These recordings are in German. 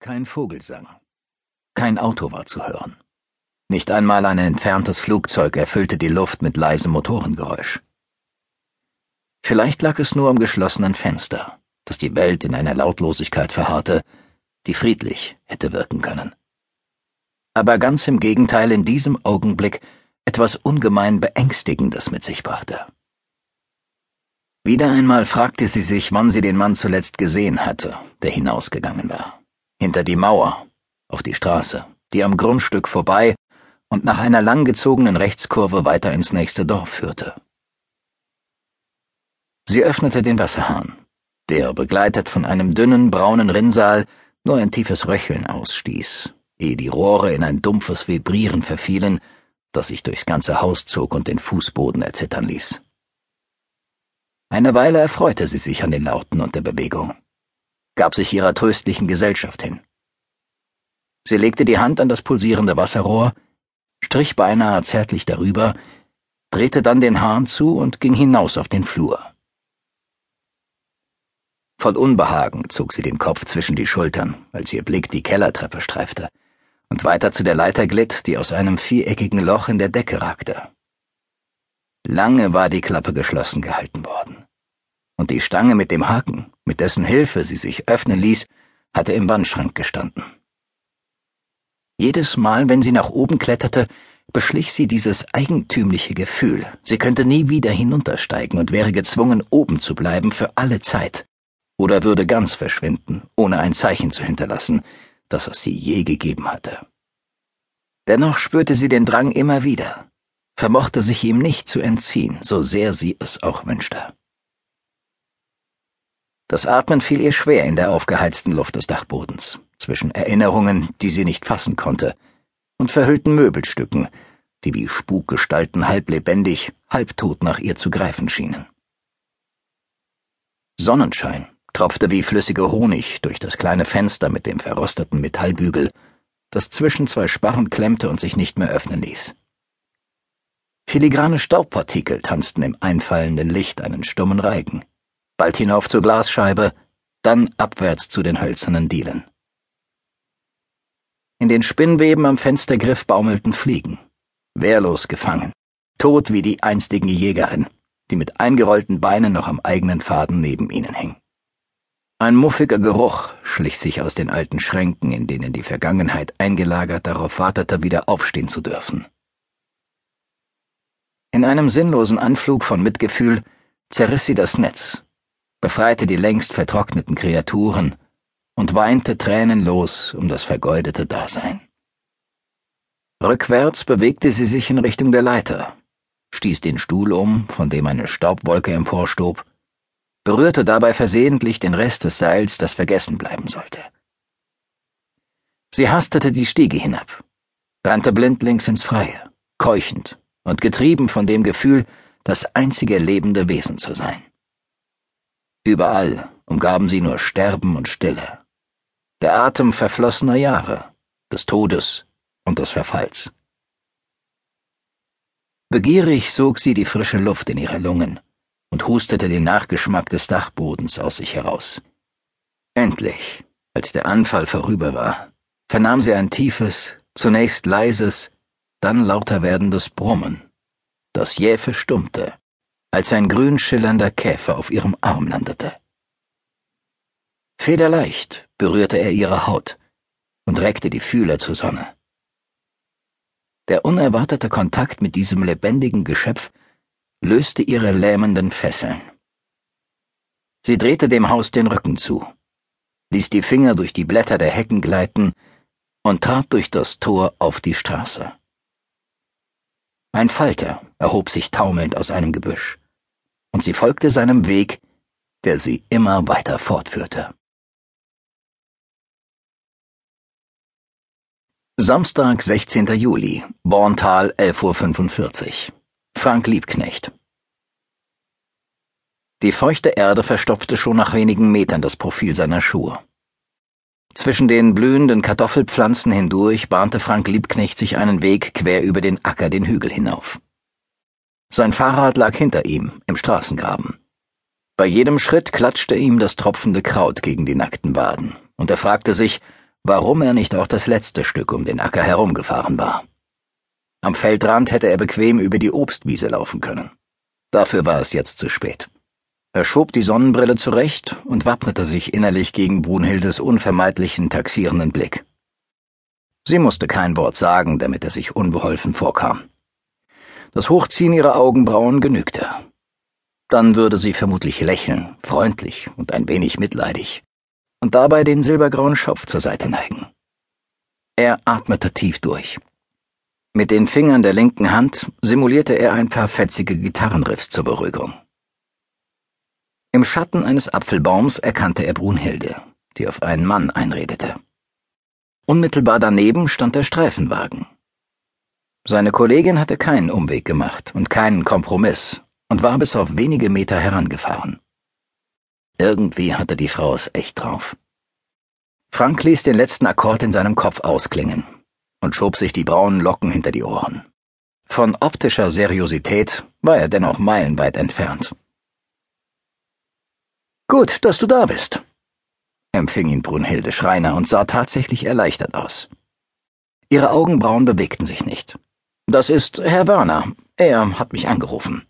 Kein Vogelsang. Kein Auto war zu hören. Nicht einmal ein entferntes Flugzeug erfüllte die Luft mit leisem Motorengeräusch. Vielleicht lag es nur am geschlossenen Fenster, dass die Welt in einer Lautlosigkeit verharrte, die friedlich hätte wirken können. Aber ganz im Gegenteil in diesem Augenblick etwas ungemein Beängstigendes mit sich brachte. Wieder einmal fragte sie sich, wann sie den Mann zuletzt gesehen hatte, der hinausgegangen war hinter die Mauer, auf die Straße, die am Grundstück vorbei und nach einer langgezogenen Rechtskurve weiter ins nächste Dorf führte. Sie öffnete den Wasserhahn, der, begleitet von einem dünnen, braunen Rinnsal, nur ein tiefes Röcheln ausstieß, ehe die Rohre in ein dumpfes Vibrieren verfielen, das sich durchs ganze Haus zog und den Fußboden erzittern ließ. Eine Weile erfreute sie sich an den Lauten und der Bewegung gab sich ihrer tröstlichen Gesellschaft hin. Sie legte die Hand an das pulsierende Wasserrohr, strich beinahe zärtlich darüber, drehte dann den Hahn zu und ging hinaus auf den Flur. Voll Unbehagen zog sie den Kopf zwischen die Schultern, als ihr Blick die Kellertreppe streifte und weiter zu der Leiter glitt, die aus einem viereckigen Loch in der Decke ragte. Lange war die Klappe geschlossen gehalten worden und die Stange mit dem Haken, mit dessen Hilfe sie sich öffnen ließ, hatte im Wandschrank gestanden. Jedes Mal, wenn sie nach oben kletterte, beschlich sie dieses eigentümliche Gefühl, sie könnte nie wieder hinuntersteigen und wäre gezwungen, oben zu bleiben für alle Zeit, oder würde ganz verschwinden, ohne ein Zeichen zu hinterlassen, das es sie je gegeben hatte. Dennoch spürte sie den Drang immer wieder, vermochte sich ihm nicht zu entziehen, so sehr sie es auch wünschte. Das Atmen fiel ihr schwer in der aufgeheizten Luft des Dachbodens, zwischen Erinnerungen, die sie nicht fassen konnte, und verhüllten Möbelstücken, die wie Spukgestalten halb lebendig, halb tot nach ihr zu greifen schienen. Sonnenschein tropfte wie flüssiger Honig durch das kleine Fenster mit dem verrosteten Metallbügel, das zwischen zwei Sparren klemmte und sich nicht mehr öffnen ließ. Filigrane Staubpartikel tanzten im einfallenden Licht einen stummen Reigen bald hinauf zur Glasscheibe, dann abwärts zu den hölzernen Dielen. In den Spinnweben am Fenstergriff baumelten Fliegen, wehrlos gefangen, tot wie die einstige Jägerin, die mit eingerollten Beinen noch am eigenen Faden neben ihnen hing. Ein muffiger Geruch schlich sich aus den alten Schränken, in denen die Vergangenheit eingelagert darauf wartete, wieder aufstehen zu dürfen. In einem sinnlosen Anflug von Mitgefühl zerriss sie das Netz befreite die längst vertrockneten Kreaturen und weinte tränenlos um das vergeudete Dasein. Rückwärts bewegte sie sich in Richtung der Leiter, stieß den Stuhl um, von dem eine Staubwolke emporstob, berührte dabei versehentlich den Rest des Seils, das vergessen bleiben sollte. Sie hastete die Stiege hinab, rannte blindlings ins Freie, keuchend und getrieben von dem Gefühl, das einzige lebende Wesen zu sein. Überall umgaben sie nur Sterben und Stille. Der Atem verflossener Jahre, des Todes und des Verfalls. Begierig sog sie die frische Luft in ihre Lungen und hustete den Nachgeschmack des Dachbodens aus sich heraus. Endlich, als der Anfall vorüber war, vernahm sie ein tiefes, zunächst leises, dann lauter werdendes Brummen, das jäh verstummte als ein grün schillernder Käfer auf ihrem Arm landete. Federleicht berührte er ihre Haut und reckte die Fühler zur Sonne. Der unerwartete Kontakt mit diesem lebendigen Geschöpf löste ihre lähmenden Fesseln. Sie drehte dem Haus den Rücken zu, ließ die Finger durch die Blätter der Hecken gleiten und trat durch das Tor auf die Straße. Ein Falter erhob sich taumelnd aus einem Gebüsch und sie folgte seinem Weg, der sie immer weiter fortführte. Samstag, 16. Juli, Borntal, 11.45 Uhr. Frank Liebknecht. Die feuchte Erde verstopfte schon nach wenigen Metern das Profil seiner Schuhe. Zwischen den blühenden Kartoffelpflanzen hindurch bahnte Frank Liebknecht sich einen Weg quer über den Acker den Hügel hinauf. Sein Fahrrad lag hinter ihm, im Straßengraben. Bei jedem Schritt klatschte ihm das tropfende Kraut gegen die nackten Waden, und er fragte sich, warum er nicht auch das letzte Stück um den Acker herumgefahren war. Am Feldrand hätte er bequem über die Obstwiese laufen können. Dafür war es jetzt zu spät. Er schob die Sonnenbrille zurecht und wappnete sich innerlich gegen Brunhildes unvermeidlichen taxierenden Blick. Sie musste kein Wort sagen, damit er sich unbeholfen vorkam. Das Hochziehen ihrer Augenbrauen genügte. Dann würde sie vermutlich lächeln, freundlich und ein wenig mitleidig, und dabei den silbergrauen Schopf zur Seite neigen. Er atmete tief durch. Mit den Fingern der linken Hand simulierte er ein paar fetzige Gitarrenriffs zur Beruhigung. Im Schatten eines Apfelbaums erkannte er Brunhilde, die auf einen Mann einredete. Unmittelbar daneben stand der Streifenwagen. Seine Kollegin hatte keinen Umweg gemacht und keinen Kompromiss und war bis auf wenige Meter herangefahren. Irgendwie hatte die Frau es echt drauf. Frank ließ den letzten Akkord in seinem Kopf ausklingen und schob sich die braunen Locken hinter die Ohren. Von optischer Seriosität war er dennoch meilenweit entfernt. Gut, dass du da bist, empfing ihn Brunhilde Schreiner und sah tatsächlich erleichtert aus. Ihre Augenbrauen bewegten sich nicht. Das ist Herr Werner. Er hat mich angerufen.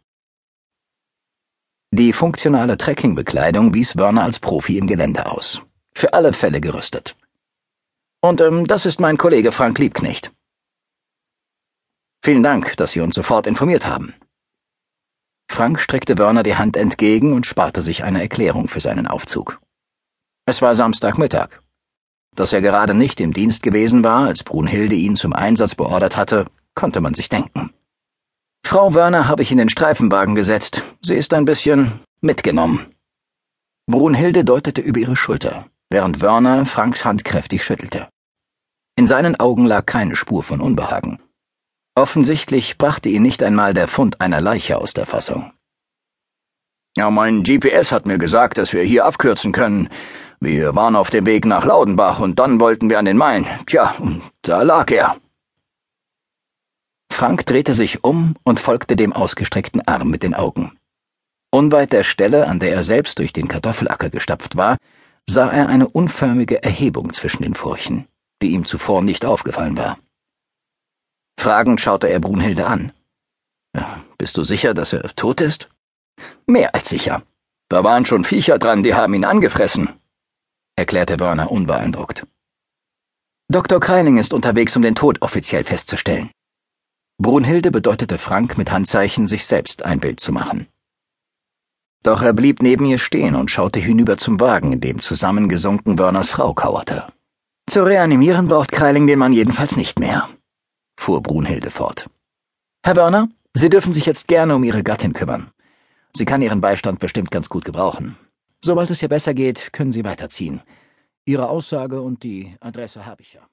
Die funktionale Trekkingbekleidung wies Werner als Profi im Gelände aus. Für alle Fälle gerüstet. Und ähm, das ist mein Kollege Frank Liebknecht. Vielen Dank, dass Sie uns sofort informiert haben. Frank streckte Werner die Hand entgegen und sparte sich eine Erklärung für seinen Aufzug. Es war Samstagmittag. Dass er gerade nicht im Dienst gewesen war, als Brunhilde ihn zum Einsatz beordert hatte, konnte man sich denken. Frau Werner habe ich in den Streifenwagen gesetzt. Sie ist ein bisschen mitgenommen. Brunhilde deutete über ihre Schulter während Werner Franks Hand kräftig schüttelte. In seinen Augen lag keine Spur von Unbehagen. Offensichtlich brachte ihn nicht einmal der Fund einer Leiche aus der Fassung. Ja, mein GPS hat mir gesagt, dass wir hier abkürzen können. Wir waren auf dem Weg nach Laudenbach und dann wollten wir an den Main. Tja, da lag er. Frank drehte sich um und folgte dem ausgestreckten Arm mit den Augen. Unweit der Stelle, an der er selbst durch den Kartoffelacker gestapft war, sah er eine unförmige Erhebung zwischen den Furchen, die ihm zuvor nicht aufgefallen war. Fragend schaute er Brunhilde an. Bist du sicher, dass er tot ist? Mehr als sicher. Da waren schon Viecher dran, die haben ihn angefressen, erklärte Werner unbeeindruckt. Dr. Kreiling ist unterwegs, um den Tod offiziell festzustellen. Brunhilde bedeutete Frank mit Handzeichen, sich selbst ein Bild zu machen. Doch er blieb neben ihr stehen und schaute hinüber zum Wagen, in dem zusammengesunken Werners Frau kauerte. Zu reanimieren braucht Kreiling den Mann jedenfalls nicht mehr, fuhr Brunhilde fort. Herr Werner, Sie dürfen sich jetzt gerne um Ihre Gattin kümmern. Sie kann Ihren Beistand bestimmt ganz gut gebrauchen. Sobald es ihr besser geht, können Sie weiterziehen. Ihre Aussage und die Adresse habe ich ja.